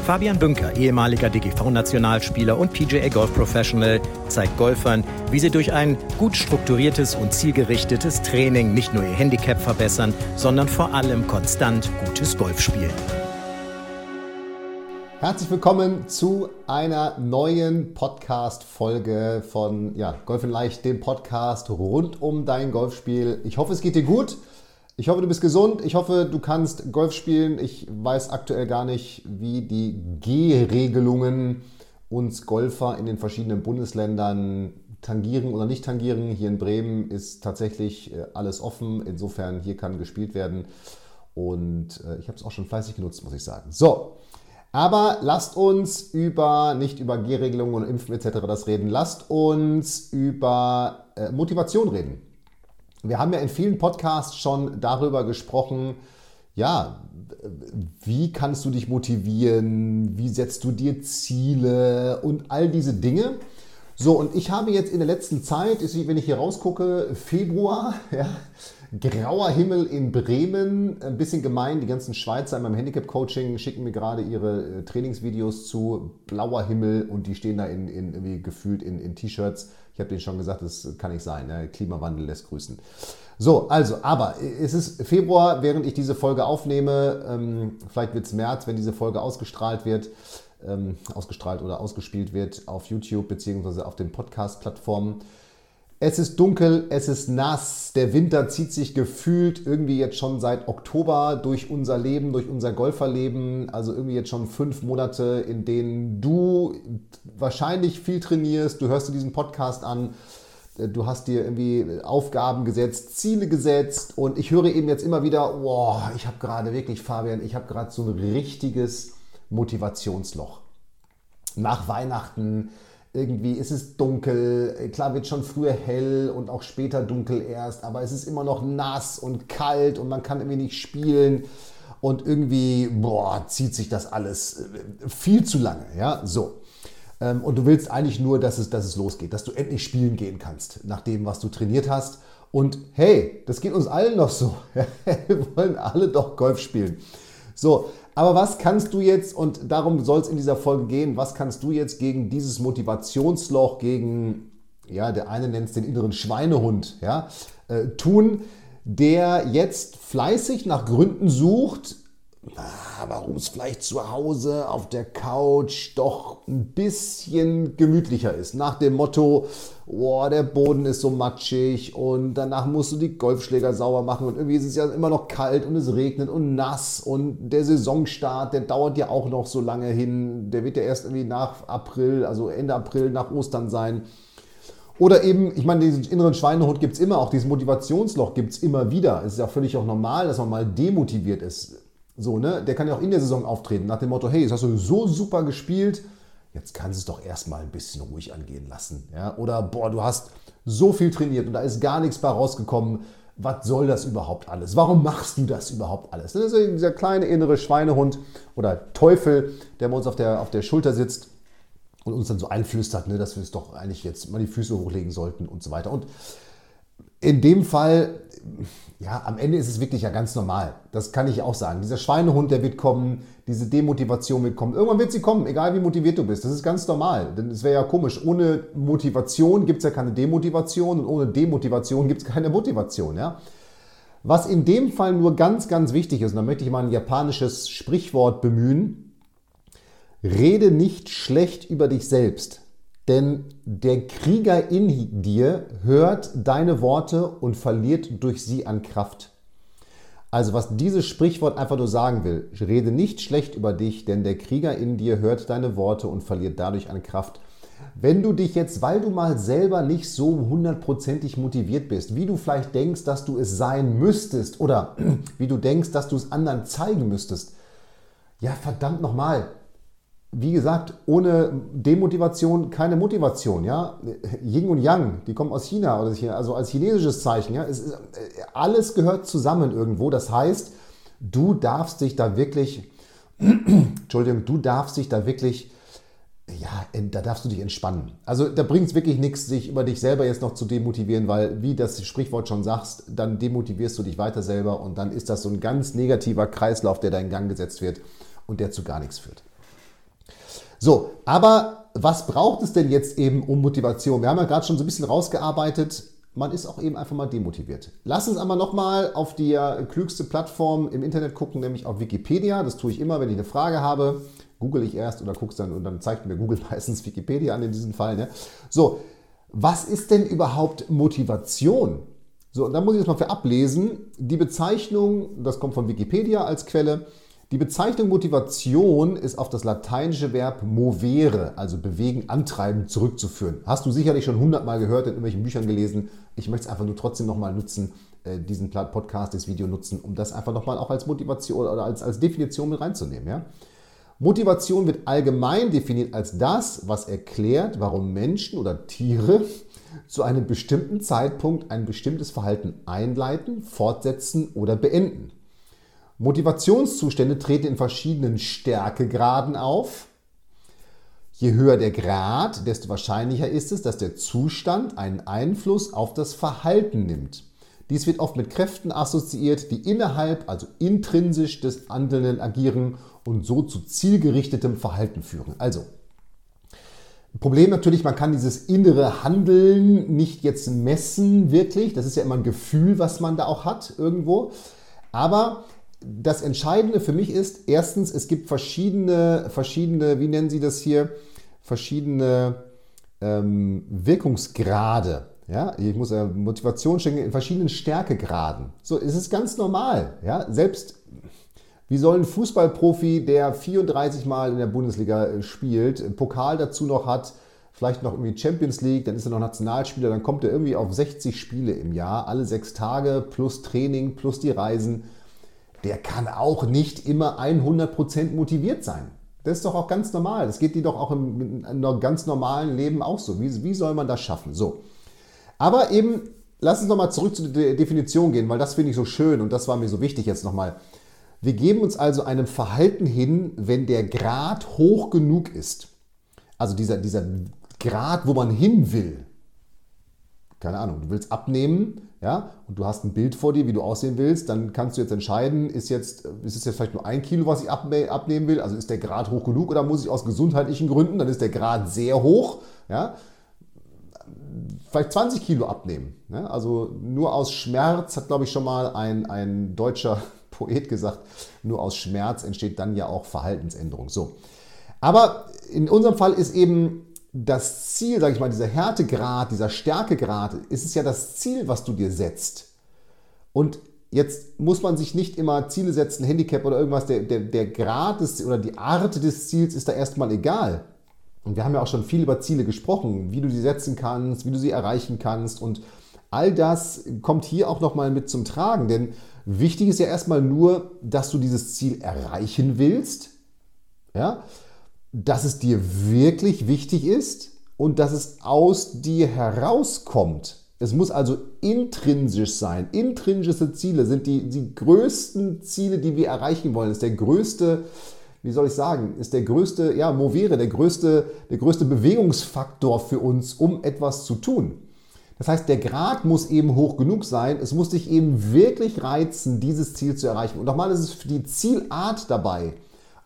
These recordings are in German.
Fabian Bünker, ehemaliger DGV-Nationalspieler und PGA Golf Professional, zeigt Golfern, wie sie durch ein gut strukturiertes und zielgerichtetes Training nicht nur ihr Handicap verbessern, sondern vor allem konstant gutes Golf spielen. Herzlich willkommen zu einer neuen Podcast-Folge von ja, Golf in Leicht, dem Podcast rund um dein Golfspiel. Ich hoffe, es geht dir gut. Ich hoffe, du bist gesund. Ich hoffe, du kannst Golf spielen. Ich weiß aktuell gar nicht, wie die G-Regelungen uns Golfer in den verschiedenen Bundesländern tangieren oder nicht tangieren. Hier in Bremen ist tatsächlich äh, alles offen. Insofern, hier kann gespielt werden. Und äh, ich habe es auch schon fleißig genutzt, muss ich sagen. So, aber lasst uns über, nicht über G-Regelungen und Impfen etc. das reden, lasst uns über äh, Motivation reden. Wir haben ja in vielen Podcasts schon darüber gesprochen, ja, wie kannst du dich motivieren, wie setzt du dir Ziele und all diese Dinge. So, und ich habe jetzt in der letzten Zeit, wenn ich hier rausgucke, Februar, ja, grauer Himmel in Bremen, ein bisschen gemein, die ganzen Schweizer in meinem Handicap-Coaching schicken mir gerade ihre äh, Trainingsvideos zu, blauer Himmel und die stehen da in, in irgendwie gefühlt in, in T-Shirts. Ich habe denen schon gesagt, das kann nicht sein, ne? Klimawandel lässt grüßen. So, also, aber es ist Februar, während ich diese Folge aufnehme, ähm, vielleicht wird es März, wenn diese Folge ausgestrahlt wird ähm, ausgestrahlt oder ausgespielt wird auf YouTube bzw. auf den Podcast-Plattformen. Es ist dunkel, es ist nass, der Winter zieht sich gefühlt irgendwie jetzt schon seit Oktober durch unser Leben, durch unser Golferleben. Also irgendwie jetzt schon fünf Monate, in denen du wahrscheinlich viel trainierst. Du hörst dir diesen Podcast an, du hast dir irgendwie Aufgaben gesetzt, Ziele gesetzt und ich höre eben jetzt immer wieder, boah, ich habe gerade wirklich, Fabian, ich habe gerade so ein richtiges Motivationsloch. Nach Weihnachten irgendwie ist es dunkel, klar wird schon früher hell und auch später dunkel erst, aber es ist immer noch nass und kalt und man kann irgendwie nicht spielen und irgendwie, boah, zieht sich das alles äh, viel zu lange, ja, so. Ähm, und du willst eigentlich nur, dass es, dass es losgeht, dass du endlich spielen gehen kannst, nach dem, was du trainiert hast. Und hey, das geht uns allen noch so. Wir wollen alle doch Golf spielen. So, aber was kannst du jetzt, und darum soll es in dieser Folge gehen, was kannst du jetzt gegen dieses Motivationsloch, gegen, ja, der eine nennt es den inneren Schweinehund, ja, äh, tun, der jetzt fleißig nach Gründen sucht, warum es vielleicht zu Hause auf der Couch doch ein bisschen gemütlicher ist. Nach dem Motto, oh, der Boden ist so matschig und danach musst du die Golfschläger sauber machen und irgendwie ist es ja immer noch kalt und es regnet und nass und der Saisonstart, der dauert ja auch noch so lange hin. Der wird ja erst irgendwie nach April, also Ende April nach Ostern sein. Oder eben, ich meine, diesen inneren Schweinehund gibt es immer, auch dieses Motivationsloch gibt es immer wieder. Es ist ja völlig auch normal, dass man mal demotiviert ist so, ne? Der kann ja auch in der Saison auftreten, nach dem Motto, hey, jetzt hast du so super gespielt, jetzt kannst du es doch erstmal ein bisschen ruhig angehen lassen. Ja? Oder boah, du hast so viel trainiert und da ist gar nichts bei rausgekommen. Was soll das überhaupt alles? Warum machst du das überhaupt alles? Das ist dieser kleine innere Schweinehund oder Teufel, der bei uns auf der, auf der Schulter sitzt und uns dann so einflüstert, ne, dass wir es doch eigentlich jetzt mal die Füße hochlegen sollten und so weiter. Und in dem Fall ja, am Ende ist es wirklich ja ganz normal. Das kann ich auch sagen. Dieser Schweinehund, der wird kommen, diese Demotivation wird kommen. Irgendwann wird sie kommen, egal wie motiviert du bist. Das ist ganz normal. Denn es wäre ja komisch. Ohne Motivation gibt es ja keine Demotivation und ohne Demotivation gibt es keine Motivation. Ja? Was in dem Fall nur ganz, ganz wichtig ist, und da möchte ich mal ein japanisches Sprichwort bemühen, rede nicht schlecht über dich selbst. Denn der Krieger in dir hört deine Worte und verliert durch sie an Kraft. Also was dieses Sprichwort einfach nur sagen will, rede nicht schlecht über dich, denn der Krieger in dir hört deine Worte und verliert dadurch an Kraft. Wenn du dich jetzt, weil du mal selber nicht so hundertprozentig motiviert bist, wie du vielleicht denkst, dass du es sein müsstest oder wie du denkst, dass du es anderen zeigen müsstest, ja verdammt nochmal, wie gesagt, ohne Demotivation keine Motivation. Ja? Yin und Yang, die kommen aus China, oder also als chinesisches Zeichen. Ja? Ist, alles gehört zusammen irgendwo. Das heißt, du darfst dich da wirklich, Entschuldigung, du darfst dich da wirklich ja, da darfst du dich entspannen. Also da bringt es wirklich nichts, sich über dich selber jetzt noch zu demotivieren, weil wie das Sprichwort schon sagst, dann demotivierst du dich weiter selber und dann ist das so ein ganz negativer Kreislauf, der da in Gang gesetzt wird und der zu gar nichts führt. So, aber was braucht es denn jetzt eben um Motivation? Wir haben ja gerade schon so ein bisschen rausgearbeitet, man ist auch eben einfach mal demotiviert. Lass uns einmal nochmal auf die klügste Plattform im Internet gucken, nämlich auf Wikipedia. Das tue ich immer, wenn ich eine Frage habe google ich erst oder guck's dann und dann zeigt mir Google meistens Wikipedia an in diesem Fall. Ne? So, was ist denn überhaupt Motivation? So, und dann muss ich das mal für ablesen. Die Bezeichnung, das kommt von Wikipedia als Quelle, die Bezeichnung Motivation ist auf das lateinische Verb movere, also bewegen, antreiben, zurückzuführen. Hast du sicherlich schon hundertmal gehört, in irgendwelchen Büchern gelesen. Ich möchte es einfach nur trotzdem nochmal nutzen, äh, diesen Podcast, das Video nutzen, um das einfach nochmal auch als Motivation oder als, als Definition mit reinzunehmen. Ja? Motivation wird allgemein definiert als das, was erklärt, warum Menschen oder Tiere zu einem bestimmten Zeitpunkt ein bestimmtes Verhalten einleiten, fortsetzen oder beenden. Motivationszustände treten in verschiedenen Stärkegraden auf. Je höher der Grad, desto wahrscheinlicher ist es, dass der Zustand einen Einfluss auf das Verhalten nimmt. Dies wird oft mit Kräften assoziiert, die innerhalb, also intrinsisch des Handelnden agieren und so zu zielgerichtetem Verhalten führen. Also, Problem natürlich, man kann dieses innere Handeln nicht jetzt messen, wirklich. Das ist ja immer ein Gefühl, was man da auch hat irgendwo. Aber das Entscheidende für mich ist, erstens, es gibt verschiedene, verschiedene, wie nennen Sie das hier, verschiedene ähm, Wirkungsgrade. Ja, ich muss äh, Motivation schenken in verschiedenen Stärkegraden. So, es ist ganz normal. Ja, selbst wie soll ein Fußballprofi, der 34 Mal in der Bundesliga äh, spielt, Pokal dazu noch hat, vielleicht noch irgendwie Champions League, dann ist er noch Nationalspieler, dann kommt er irgendwie auf 60 Spiele im Jahr, alle sechs Tage plus Training plus die Reisen. Der kann auch nicht immer 100% motiviert sein. Das ist doch auch ganz normal. Das geht dir doch auch im, im ganz normalen Leben auch so. Wie, wie soll man das schaffen? So. Aber eben, lass uns nochmal zurück zu der Definition gehen, weil das finde ich so schön und das war mir so wichtig jetzt nochmal. Wir geben uns also einem Verhalten hin, wenn der Grad hoch genug ist. Also dieser, dieser Grad, wo man hin will. Keine Ahnung, du willst abnehmen, ja, und du hast ein Bild vor dir, wie du aussehen willst, dann kannst du jetzt entscheiden, ist, jetzt, ist es jetzt vielleicht nur ein Kilo, was ich abnehmen will, also ist der Grad hoch genug oder muss ich aus gesundheitlichen Gründen, dann ist der Grad sehr hoch, ja, vielleicht 20 Kilo abnehmen. Ne? Also nur aus Schmerz hat, glaube ich, schon mal ein, ein deutscher Poet gesagt, nur aus Schmerz entsteht dann ja auch Verhaltensänderung. So. Aber in unserem Fall ist eben das Ziel, sage ich mal, dieser Härtegrad, dieser Stärkegrad, ist es ja das Ziel, was du dir setzt. Und jetzt muss man sich nicht immer Ziele setzen, Handicap oder irgendwas, der, der, der Grad des, oder die Art des Ziels ist da erstmal egal. Und wir haben ja auch schon viel über Ziele gesprochen, wie du sie setzen kannst, wie du sie erreichen kannst und all das kommt hier auch nochmal mit zum Tragen, denn Wichtig ist ja erstmal nur, dass du dieses Ziel erreichen willst, ja, dass es dir wirklich wichtig ist und dass es aus dir herauskommt. Es muss also intrinsisch sein. Intrinsische Ziele sind die, die größten Ziele, die wir erreichen wollen. Das ist der größte, wie soll ich sagen, ist der größte, ja, Movere, der größte, der größte Bewegungsfaktor für uns, um etwas zu tun. Das heißt, der Grad muss eben hoch genug sein. Es muss dich eben wirklich reizen, dieses Ziel zu erreichen. Und nochmal ist es für die Zielart dabei.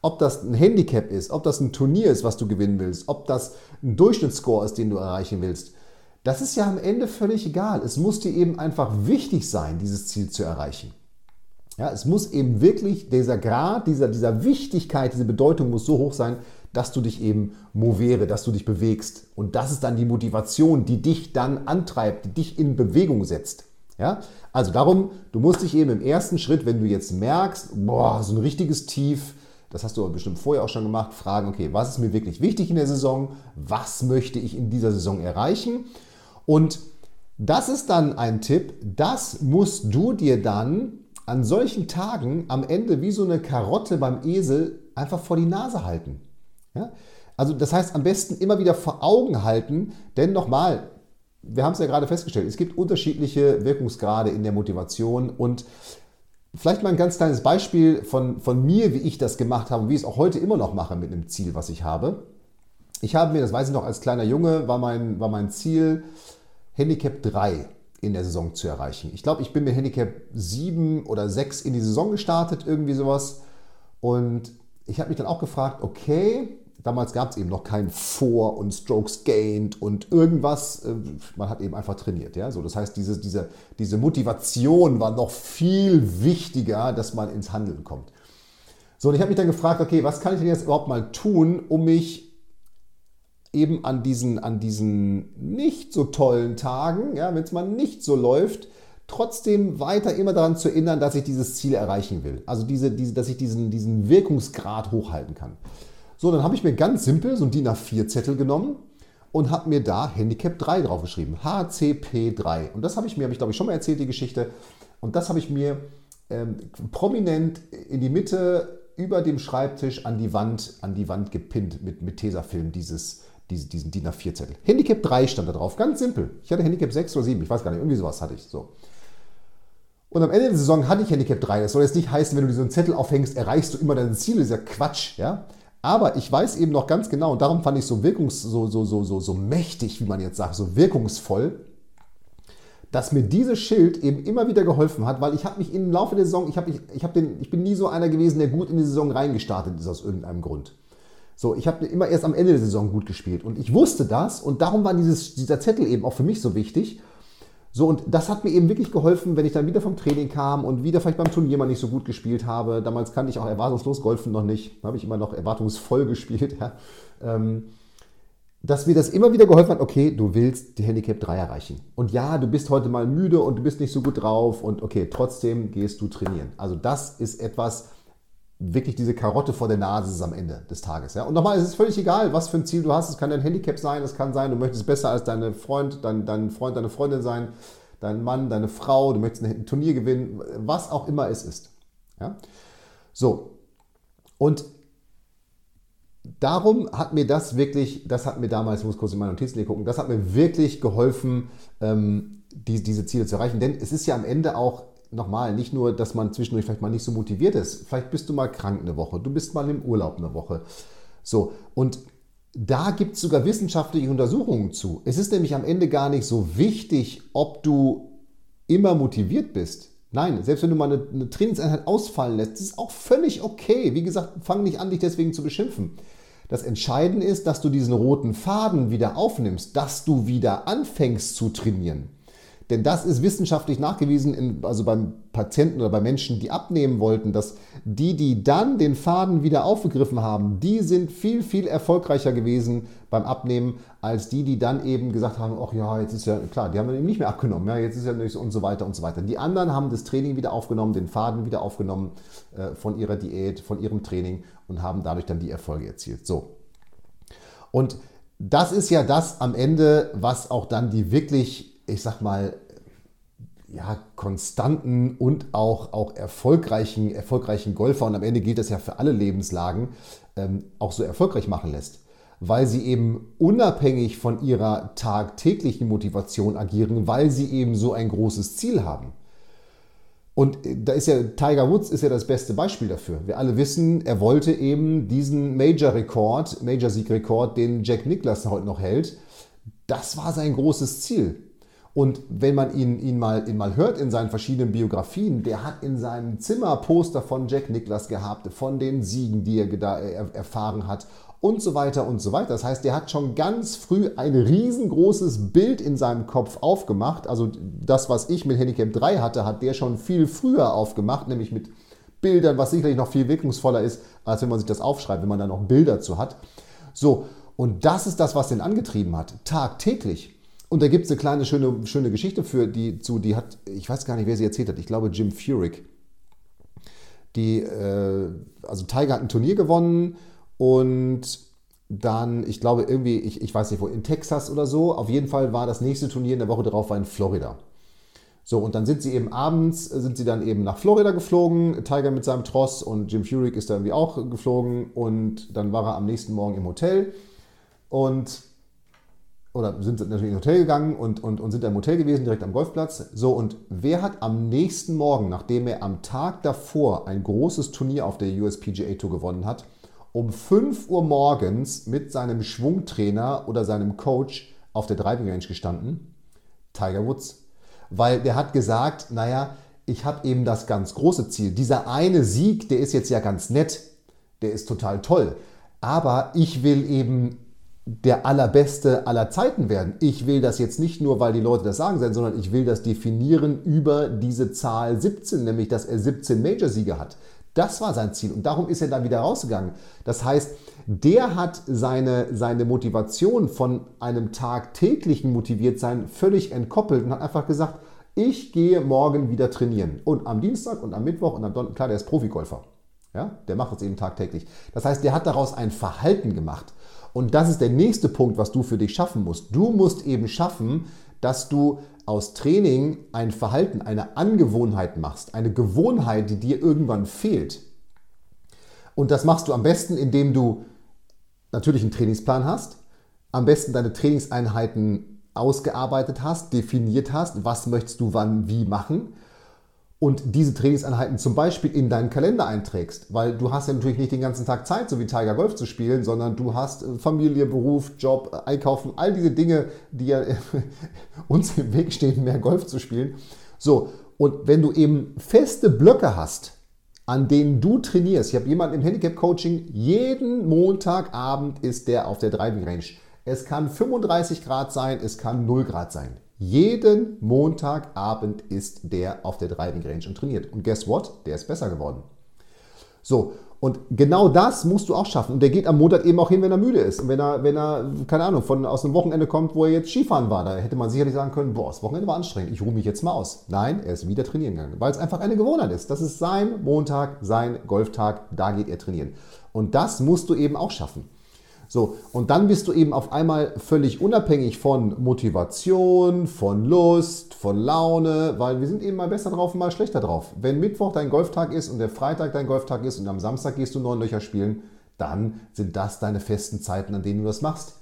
Ob das ein Handicap ist, ob das ein Turnier ist, was du gewinnen willst, ob das ein Durchschnittsscore ist, den du erreichen willst. Das ist ja am Ende völlig egal. Es muss dir eben einfach wichtig sein, dieses Ziel zu erreichen. Ja, es muss eben wirklich dieser Grad, dieser, dieser Wichtigkeit, diese Bedeutung muss so hoch sein, dass du dich eben movere, dass du dich bewegst. Und das ist dann die Motivation, die dich dann antreibt, die dich in Bewegung setzt. Ja? Also darum, du musst dich eben im ersten Schritt, wenn du jetzt merkst, boah, so ein richtiges Tief, das hast du bestimmt vorher auch schon gemacht, fragen, okay, was ist mir wirklich wichtig in der Saison? Was möchte ich in dieser Saison erreichen? Und das ist dann ein Tipp, das musst du dir dann an solchen Tagen am Ende wie so eine Karotte beim Esel einfach vor die Nase halten. Ja? Also das heißt, am besten immer wieder vor Augen halten, denn nochmal, wir haben es ja gerade festgestellt, es gibt unterschiedliche Wirkungsgrade in der Motivation und vielleicht mal ein ganz kleines Beispiel von, von mir, wie ich das gemacht habe und wie ich es auch heute immer noch mache mit einem Ziel, was ich habe. Ich habe mir, das weiß ich noch, als kleiner Junge war mein, war mein Ziel, Handicap 3 in der Saison zu erreichen. Ich glaube, ich bin mit Handicap 7 oder 6 in die Saison gestartet, irgendwie sowas. Und ich habe mich dann auch gefragt, okay, damals gab es eben noch kein Vor- und Strokes Gained und irgendwas. Äh, man hat eben einfach trainiert. Ja? So, das heißt, diese, diese, diese Motivation war noch viel wichtiger, dass man ins Handeln kommt. So, und ich habe mich dann gefragt, okay, was kann ich denn jetzt überhaupt mal tun, um mich eben an diesen, an diesen nicht so tollen Tagen, ja, wenn es mal nicht so läuft, trotzdem weiter immer daran zu erinnern, dass ich dieses Ziel erreichen will. Also diese, diese, dass ich diesen, diesen Wirkungsgrad hochhalten kann. So, dann habe ich mir ganz simpel so einen DIN A4-Zettel genommen und habe mir da Handicap 3 draufgeschrieben. HCP3. Und das habe ich mir, habe ich glaube ich schon mal erzählt, die Geschichte. Und das habe ich mir ähm, prominent in die Mitte über dem Schreibtisch an die Wand, an die Wand gepinnt mit, mit Tesafilm, dieses, diesen, diesen DIN A4-Zettel. Handicap 3 stand da drauf, ganz simpel. Ich hatte Handicap 6 oder 7, ich weiß gar nicht, irgendwie sowas hatte ich. So. Und am Ende der Saison hatte ich Handicap 3. Das soll jetzt nicht heißen, wenn du diesen Zettel aufhängst, erreichst du immer dein Ziel. Das ist ja Quatsch, ja. Aber ich weiß eben noch ganz genau, und darum fand ich so wirkungs, so, so, so, so, so mächtig, wie man jetzt sagt, so wirkungsvoll, dass mir dieses Schild eben immer wieder geholfen hat, weil ich habe mich im Laufe der Saison, ich, hab, ich, ich, hab den, ich bin nie so einer gewesen, der gut in die Saison reingestartet ist aus irgendeinem Grund. So, ich habe immer erst am Ende der Saison gut gespielt und ich wusste das und darum war dieses, dieser Zettel eben auch für mich so wichtig. So, und das hat mir eben wirklich geholfen, wenn ich dann wieder vom Training kam und wieder vielleicht beim Turnier mal nicht so gut gespielt habe. Damals kannte ich auch erwartungslos Golfen noch nicht, da habe ich immer noch erwartungsvoll gespielt. Ja. Ähm, dass mir das immer wieder geholfen hat, okay, du willst die Handicap 3 erreichen. Und ja, du bist heute mal müde und du bist nicht so gut drauf und okay, trotzdem gehst du trainieren. Also das ist etwas, wirklich diese Karotte vor der Nase ist am Ende des Tages. Ja? Und nochmal, es ist völlig egal, was für ein Ziel du hast. Es kann dein Handicap sein, es kann sein, du möchtest besser als deine Freund, dein, dein Freund, deine Freundin sein, dein Mann, deine Frau, du möchtest ein Turnier gewinnen, was auch immer es ist. Ja? So, und darum hat mir das wirklich, das hat mir damals, ich muss kurz in meine Notizen gucken, das hat mir wirklich geholfen, ähm, die, diese Ziele zu erreichen. Denn es ist ja am Ende auch nochmal, nicht nur, dass man zwischendurch vielleicht mal nicht so motiviert ist. Vielleicht bist du mal krank eine Woche, du bist mal im Urlaub eine Woche. So, und da gibt es sogar wissenschaftliche Untersuchungen zu. Es ist nämlich am Ende gar nicht so wichtig, ob du immer motiviert bist. Nein, selbst wenn du mal eine, eine Trainingseinheit ausfallen lässt, ist auch völlig okay. Wie gesagt, fang nicht an, dich deswegen zu beschimpfen. Das Entscheidende ist, dass du diesen roten Faden wieder aufnimmst, dass du wieder anfängst zu trainieren. Denn das ist wissenschaftlich nachgewiesen, in, also beim Patienten oder bei Menschen, die abnehmen wollten, dass die, die dann den Faden wieder aufgegriffen haben, die sind viel, viel erfolgreicher gewesen beim Abnehmen, als die, die dann eben gesagt haben, ach ja, jetzt ist ja klar, die haben dann eben nicht mehr abgenommen, ja, jetzt ist ja nicht so und so weiter und so weiter. Die anderen haben das Training wieder aufgenommen, den Faden wieder aufgenommen äh, von ihrer Diät, von ihrem Training und haben dadurch dann die Erfolge erzielt. So. Und das ist ja das am Ende, was auch dann die wirklich ich sag mal, ja, konstanten und auch, auch erfolgreichen, erfolgreichen Golfer, und am Ende gilt das ja für alle Lebenslagen, ähm, auch so erfolgreich machen lässt. Weil sie eben unabhängig von ihrer tagtäglichen Motivation agieren, weil sie eben so ein großes Ziel haben. Und äh, da ist ja Tiger Woods ist ja das beste Beispiel dafür. Wir alle wissen, er wollte eben diesen Major-Rekord, Major-Sieg-Rekord, den Jack Nicklaus heute noch hält. Das war sein großes Ziel. Und wenn man ihn, ihn, mal, ihn mal hört in seinen verschiedenen Biografien, der hat in seinem Zimmer Poster von Jack Nicklaus gehabt, von den Siegen, die er da erfahren hat und so weiter und so weiter. Das heißt, der hat schon ganz früh ein riesengroßes Bild in seinem Kopf aufgemacht. Also das, was ich mit Handicap 3 hatte, hat der schon viel früher aufgemacht, nämlich mit Bildern, was sicherlich noch viel wirkungsvoller ist, als wenn man sich das aufschreibt, wenn man da noch Bilder zu hat. So, und das ist das, was den angetrieben hat, tagtäglich. Und da gibt es eine kleine schöne, schöne Geschichte für die zu, die hat, ich weiß gar nicht, wer sie erzählt hat, ich glaube Jim Furyk. Die, äh, also Tiger hat ein Turnier gewonnen und dann, ich glaube irgendwie, ich, ich weiß nicht wo, in Texas oder so. Auf jeden Fall war das nächste Turnier in der Woche darauf war in Florida. So, und dann sind sie eben abends, sind sie dann eben nach Florida geflogen, Tiger mit seinem Tross und Jim Furyk ist da irgendwie auch geflogen und dann war er am nächsten Morgen im Hotel und oder sind natürlich ins Hotel gegangen und, und, und sind im Hotel gewesen, direkt am Golfplatz. So, und wer hat am nächsten Morgen, nachdem er am Tag davor ein großes Turnier auf der USPGA Tour gewonnen hat, um 5 Uhr morgens mit seinem Schwungtrainer oder seinem Coach auf der Driving Range gestanden? Tiger Woods. Weil der hat gesagt, naja, ich habe eben das ganz große Ziel. Dieser eine Sieg, der ist jetzt ja ganz nett, der ist total toll. Aber ich will eben der allerbeste aller Zeiten werden. Ich will das jetzt nicht nur, weil die Leute das sagen, sondern ich will das definieren über diese Zahl 17, nämlich dass er 17 Major-Siege hat. Das war sein Ziel und darum ist er dann wieder rausgegangen. Das heißt, der hat seine, seine Motivation von einem tagtäglichen Motiviertsein völlig entkoppelt und hat einfach gesagt, ich gehe morgen wieder trainieren. Und am Dienstag und am Mittwoch und am Donnerstag, klar, der ist Profigolfer. Ja, der macht das eben tagtäglich. Das heißt, der hat daraus ein Verhalten gemacht. Und das ist der nächste Punkt, was du für dich schaffen musst. Du musst eben schaffen, dass du aus Training ein Verhalten, eine Angewohnheit machst, eine Gewohnheit, die dir irgendwann fehlt. Und das machst du am besten, indem du natürlich einen Trainingsplan hast, am besten deine Trainingseinheiten ausgearbeitet hast, definiert hast, was möchtest du wann wie machen und diese Trainingseinheiten zum Beispiel in deinen Kalender einträgst, weil du hast ja natürlich nicht den ganzen Tag Zeit, so wie Tiger Golf zu spielen, sondern du hast äh, Familie, Beruf, Job, Einkaufen, all diese Dinge, die ja uns im Weg stehen, mehr Golf zu spielen. So, und wenn du eben feste Blöcke hast, an denen du trainierst, ich habe jemanden im Handicap-Coaching, jeden Montagabend ist der auf der Driving Range. Es kann 35 Grad sein, es kann 0 Grad sein. Jeden Montagabend ist der auf der Driving Range und trainiert. Und guess what? Der ist besser geworden. So, und genau das musst du auch schaffen. Und der geht am Montag eben auch hin, wenn er müde ist. Und wenn er, wenn er, keine Ahnung, von, aus einem Wochenende kommt, wo er jetzt Skifahren war, da hätte man sicherlich sagen können, boah, das Wochenende war anstrengend, ich ruhe mich jetzt mal aus. Nein, er ist wieder trainieren gegangen, weil es einfach eine Gewohnheit ist. Das ist sein Montag, sein Golftag, da geht er trainieren. Und das musst du eben auch schaffen. So, und dann bist du eben auf einmal völlig unabhängig von Motivation, von Lust, von Laune, weil wir sind eben mal besser drauf und mal schlechter drauf. Wenn Mittwoch dein Golftag ist und der Freitag dein Golftag ist und am Samstag gehst du neun Löcher spielen, dann sind das deine festen Zeiten, an denen du das machst.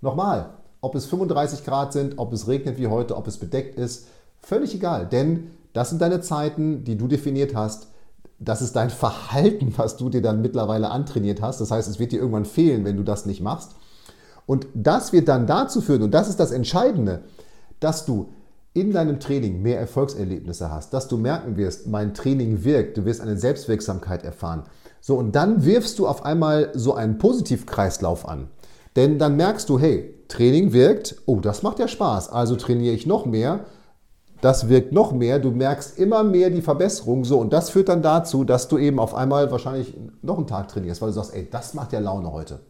Nochmal, ob es 35 Grad sind, ob es regnet wie heute, ob es bedeckt ist, völlig egal, denn das sind deine Zeiten, die du definiert hast das ist dein Verhalten, was du dir dann mittlerweile antrainiert hast. Das heißt, es wird dir irgendwann fehlen, wenn du das nicht machst. Und das wird dann dazu führen, und das ist das Entscheidende, dass du in deinem Training mehr Erfolgserlebnisse hast, dass du merken wirst, mein Training wirkt, du wirst eine Selbstwirksamkeit erfahren. So, und dann wirfst du auf einmal so einen Positivkreislauf an. Denn dann merkst du, hey, Training wirkt, oh, das macht ja Spaß, also trainiere ich noch mehr das wirkt noch mehr. Du merkst immer mehr die Verbesserung. So, und das führt dann dazu, dass du eben auf einmal wahrscheinlich noch einen Tag trainierst, weil du sagst, ey, das macht ja Laune heute.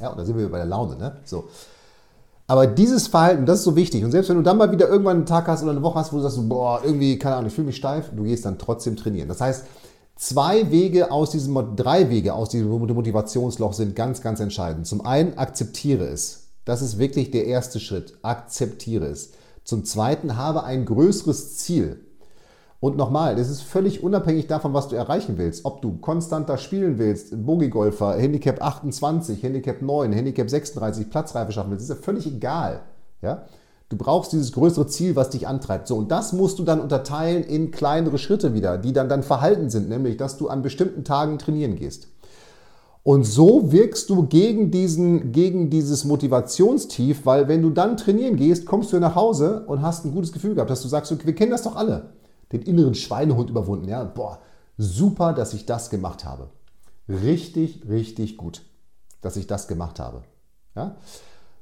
Ja, und da sind wir bei der Laune, ne? So. Aber dieses Verhalten, das ist so wichtig. Und selbst wenn du dann mal wieder irgendwann einen Tag hast oder eine Woche hast, wo du sagst, boah, irgendwie, keine Ahnung, ich fühle mich steif, du gehst dann trotzdem trainieren. Das heißt, zwei Wege aus diesem, drei Wege aus diesem Motivationsloch sind ganz, ganz entscheidend. Zum einen akzeptiere es. Das ist wirklich der erste Schritt. Akzeptiere es. Zum Zweiten, habe ein größeres Ziel. Und nochmal, das ist völlig unabhängig davon, was du erreichen willst. Ob du konstanter spielen willst, Bogiegolfer, Handicap 28, Handicap 9, Handicap 36, Platzreife schaffen willst, ist ja völlig egal. Ja? Du brauchst dieses größere Ziel, was dich antreibt. So, und das musst du dann unterteilen in kleinere Schritte wieder, die dann dann Verhalten sind, nämlich, dass du an bestimmten Tagen trainieren gehst. Und so wirkst du gegen, diesen, gegen dieses Motivationstief, weil wenn du dann trainieren gehst, kommst du nach Hause und hast ein gutes Gefühl gehabt, dass du sagst, wir kennen das doch alle. Den inneren Schweinehund überwunden. Ja, boah, super, dass ich das gemacht habe. Richtig, richtig gut, dass ich das gemacht habe. Ja?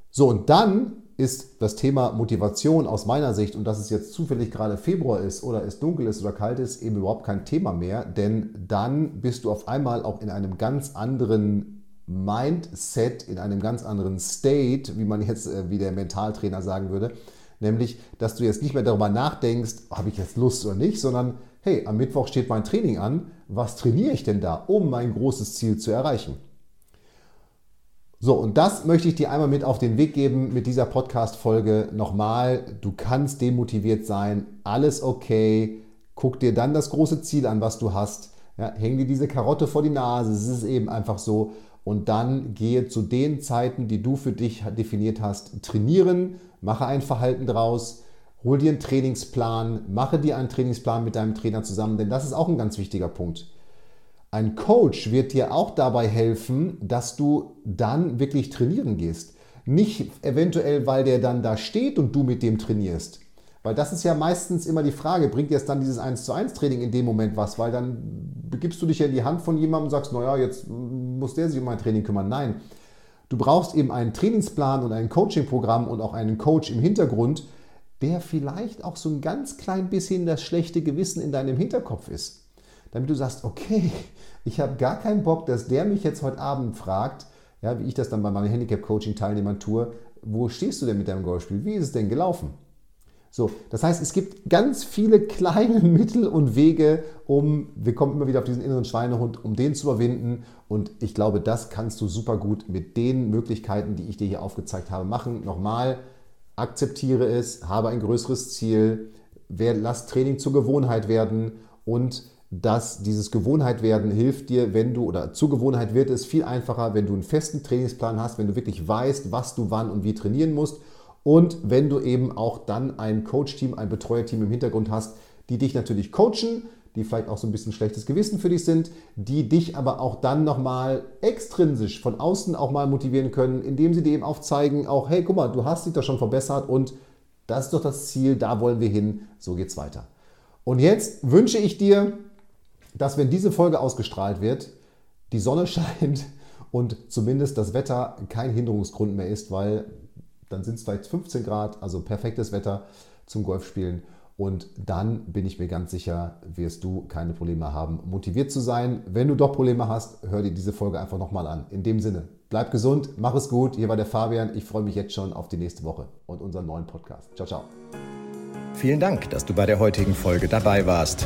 So, und dann ist das Thema Motivation aus meiner Sicht, und dass es jetzt zufällig gerade Februar ist oder es dunkel ist oder kalt ist, eben überhaupt kein Thema mehr, denn dann bist du auf einmal auch in einem ganz anderen Mindset, in einem ganz anderen State, wie man jetzt, äh, wie der Mentaltrainer sagen würde, nämlich, dass du jetzt nicht mehr darüber nachdenkst, habe ich jetzt Lust oder nicht, sondern hey, am Mittwoch steht mein Training an, was trainiere ich denn da, um mein großes Ziel zu erreichen? So, und das möchte ich dir einmal mit auf den Weg geben mit dieser Podcast-Folge. Nochmal, du kannst demotiviert sein, alles okay. Guck dir dann das große Ziel an, was du hast. Ja, häng dir diese Karotte vor die Nase, es ist eben einfach so. und dann gehe zu den Zeiten, die du für dich definiert hast, trainieren, mache ein Verhalten draus, hol dir einen Trainingsplan, mache dir einen Trainingsplan mit deinem Trainer zusammen, denn das ist auch ein ganz wichtiger Punkt. Ein Coach wird dir auch dabei helfen, dass du dann wirklich trainieren gehst. Nicht eventuell, weil der dann da steht und du mit dem trainierst. Weil das ist ja meistens immer die Frage, bringt jetzt dann dieses 1 zu 1 Training in dem Moment was? Weil dann begibst du dich ja in die Hand von jemandem und sagst, naja, jetzt muss der sich um mein Training kümmern. Nein, du brauchst eben einen Trainingsplan und ein Coachingprogramm und auch einen Coach im Hintergrund, der vielleicht auch so ein ganz klein bisschen das schlechte Gewissen in deinem Hinterkopf ist. Damit du sagst, okay, ich habe gar keinen Bock, dass der mich jetzt heute Abend fragt, ja, wie ich das dann bei meinen Handicap-Coaching-Teilnehmern tue, wo stehst du denn mit deinem Golfspiel? Wie ist es denn gelaufen? So, das heißt, es gibt ganz viele kleine Mittel und Wege, um, wir kommen immer wieder auf diesen inneren Schweinehund, um den zu überwinden. Und ich glaube, das kannst du super gut mit den Möglichkeiten, die ich dir hier aufgezeigt habe, machen. Nochmal, akzeptiere es, habe ein größeres Ziel, lass Training zur Gewohnheit werden und dass dieses Gewohnheit werden hilft dir, wenn du, oder zur Gewohnheit wird es viel einfacher, wenn du einen festen Trainingsplan hast, wenn du wirklich weißt, was du wann und wie trainieren musst und wenn du eben auch dann ein Coach-Team, ein Betreuerteam im Hintergrund hast, die dich natürlich coachen, die vielleicht auch so ein bisschen schlechtes Gewissen für dich sind, die dich aber auch dann nochmal extrinsisch von außen auch mal motivieren können, indem sie dir eben aufzeigen, auch hey, guck mal, du hast dich da schon verbessert und das ist doch das Ziel, da wollen wir hin, so geht's weiter. Und jetzt wünsche ich dir, dass wenn diese Folge ausgestrahlt wird, die Sonne scheint und zumindest das Wetter kein Hinderungsgrund mehr ist, weil dann sind es vielleicht 15 Grad, also perfektes Wetter zum Golfspielen. Und dann bin ich mir ganz sicher, wirst du keine Probleme haben, motiviert zu sein. Wenn du doch Probleme hast, hör dir diese Folge einfach nochmal an. In dem Sinne, bleib gesund, mach es gut. Hier war der Fabian. Ich freue mich jetzt schon auf die nächste Woche und unseren neuen Podcast. Ciao, ciao. Vielen Dank, dass du bei der heutigen Folge dabei warst.